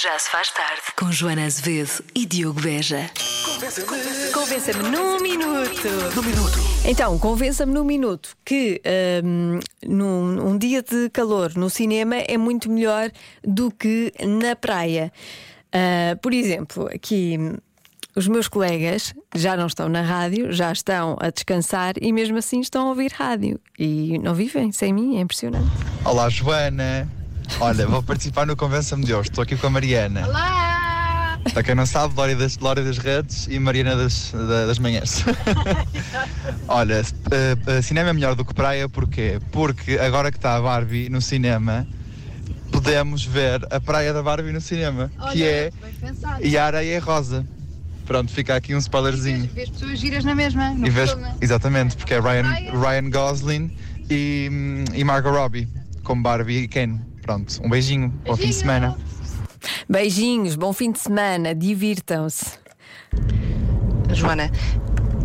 Já se faz tarde. Com Joana Azevedo e Diogo Beja. Convença-me num minuto. Num minuto. Então, convença-me num minuto que hum, num um dia de calor no cinema é muito melhor do que na praia. Ah, por exemplo, aqui os meus colegas já não estão na rádio, já estão a descansar e mesmo assim estão a ouvir rádio. E não vivem sem mim, é impressionante. Olá, Joana. Olha, vou participar no Convença-me de hoje. Estou aqui com a Mariana. Olá! Para quem não sabe, Lória das, Lória das Redes e Mariana das, da- das Manhãs. Olha, eh, eh, cinema é melhor do que praia, porquê? Porque agora que está a Barbie no cinema, podemos ver a praia da Barbie no cinema, que é. E a areia é rosa. Pronto, fica aqui um spoilerzinho. Vês pessoas giras na mesma, no E vês, filme. exatamente, porque é Ryan. Ryan Gosling e, e Margot Robbie, com Barbie e Ken. Pronto, um beijinho, bom fim de semana. Beijinhos, bom fim de semana, divirtam-se. Joana,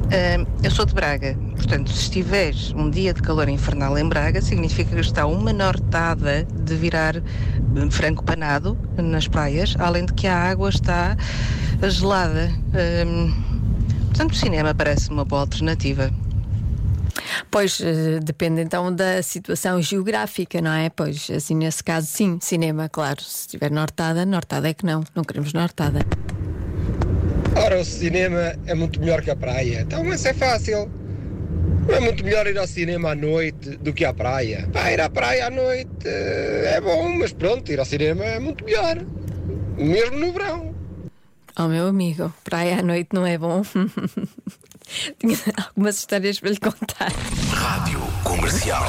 hum, eu sou de Braga, portanto, se estiveres um dia de calor infernal em Braga, significa que está uma nortada de virar hum, frango panado nas praias, além de que a água está gelada. Hum, portanto, o cinema parece uma boa alternativa. Pois eh, depende então da situação geográfica, não é? Pois assim, nesse caso, sim, cinema, claro. Se estiver nortada, nortada é que não, não queremos nortada. Ora, o cinema é muito melhor que a praia. Então, isso é fácil. Não é muito melhor ir ao cinema à noite do que à praia. Pá, ir à praia à noite eh, é bom, mas pronto, ir ao cinema é muito melhor. Mesmo no verão. Oh, meu amigo, praia à noite não é bom. Tinha algumas histórias para lhe contar. Rádio Comercial.